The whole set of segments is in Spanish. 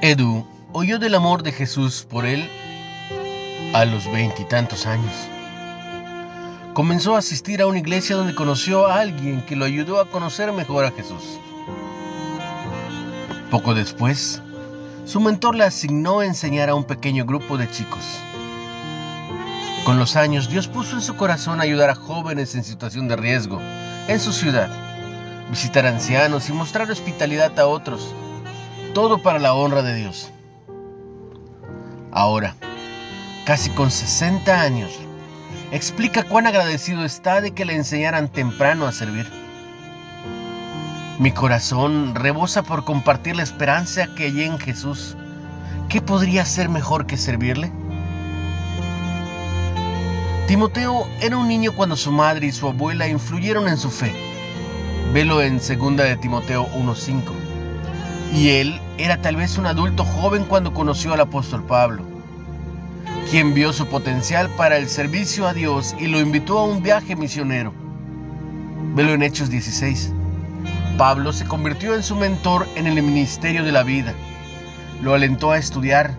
Edu oyó del amor de Jesús por él a los veintitantos años. Comenzó a asistir a una iglesia donde conoció a alguien que lo ayudó a conocer mejor a Jesús. Poco después, su mentor le asignó a enseñar a un pequeño grupo de chicos. Con los años, Dios puso en su corazón ayudar a jóvenes en situación de riesgo en su ciudad, visitar ancianos y mostrar hospitalidad a otros, todo para la honra de Dios. Ahora, casi con 60 años, explica cuán agradecido está de que le enseñaran temprano a servir. Mi corazón rebosa por compartir la esperanza que hay en Jesús. ¿Qué podría ser mejor que servirle? Timoteo era un niño cuando su madre y su abuela influyeron en su fe. Velo en 2 de Timoteo 1.5. Y él era tal vez un adulto joven cuando conoció al apóstol Pablo, quien vio su potencial para el servicio a Dios y lo invitó a un viaje misionero. Velo en Hechos 16. Pablo se convirtió en su mentor en el ministerio de la vida. Lo alentó a estudiar,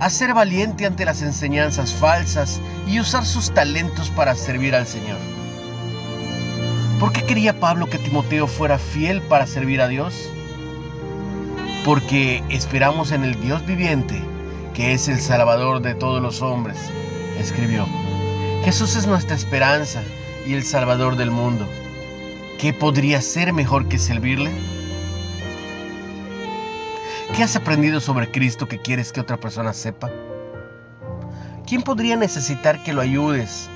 a ser valiente ante las enseñanzas falsas y usar sus talentos para servir al Señor. ¿Por qué quería Pablo que Timoteo fuera fiel para servir a Dios? Porque esperamos en el Dios viviente, que es el Salvador de todos los hombres, escribió. Jesús es nuestra esperanza y el Salvador del mundo. ¿Qué podría ser mejor que servirle? ¿Qué has aprendido sobre Cristo que quieres que otra persona sepa? ¿Quién podría necesitar que lo ayudes?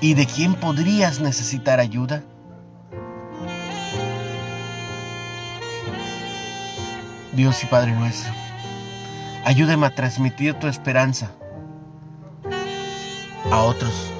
¿Y de quién podrías necesitar ayuda? Dios y Padre nuestro, ayúdame a transmitir tu esperanza a otros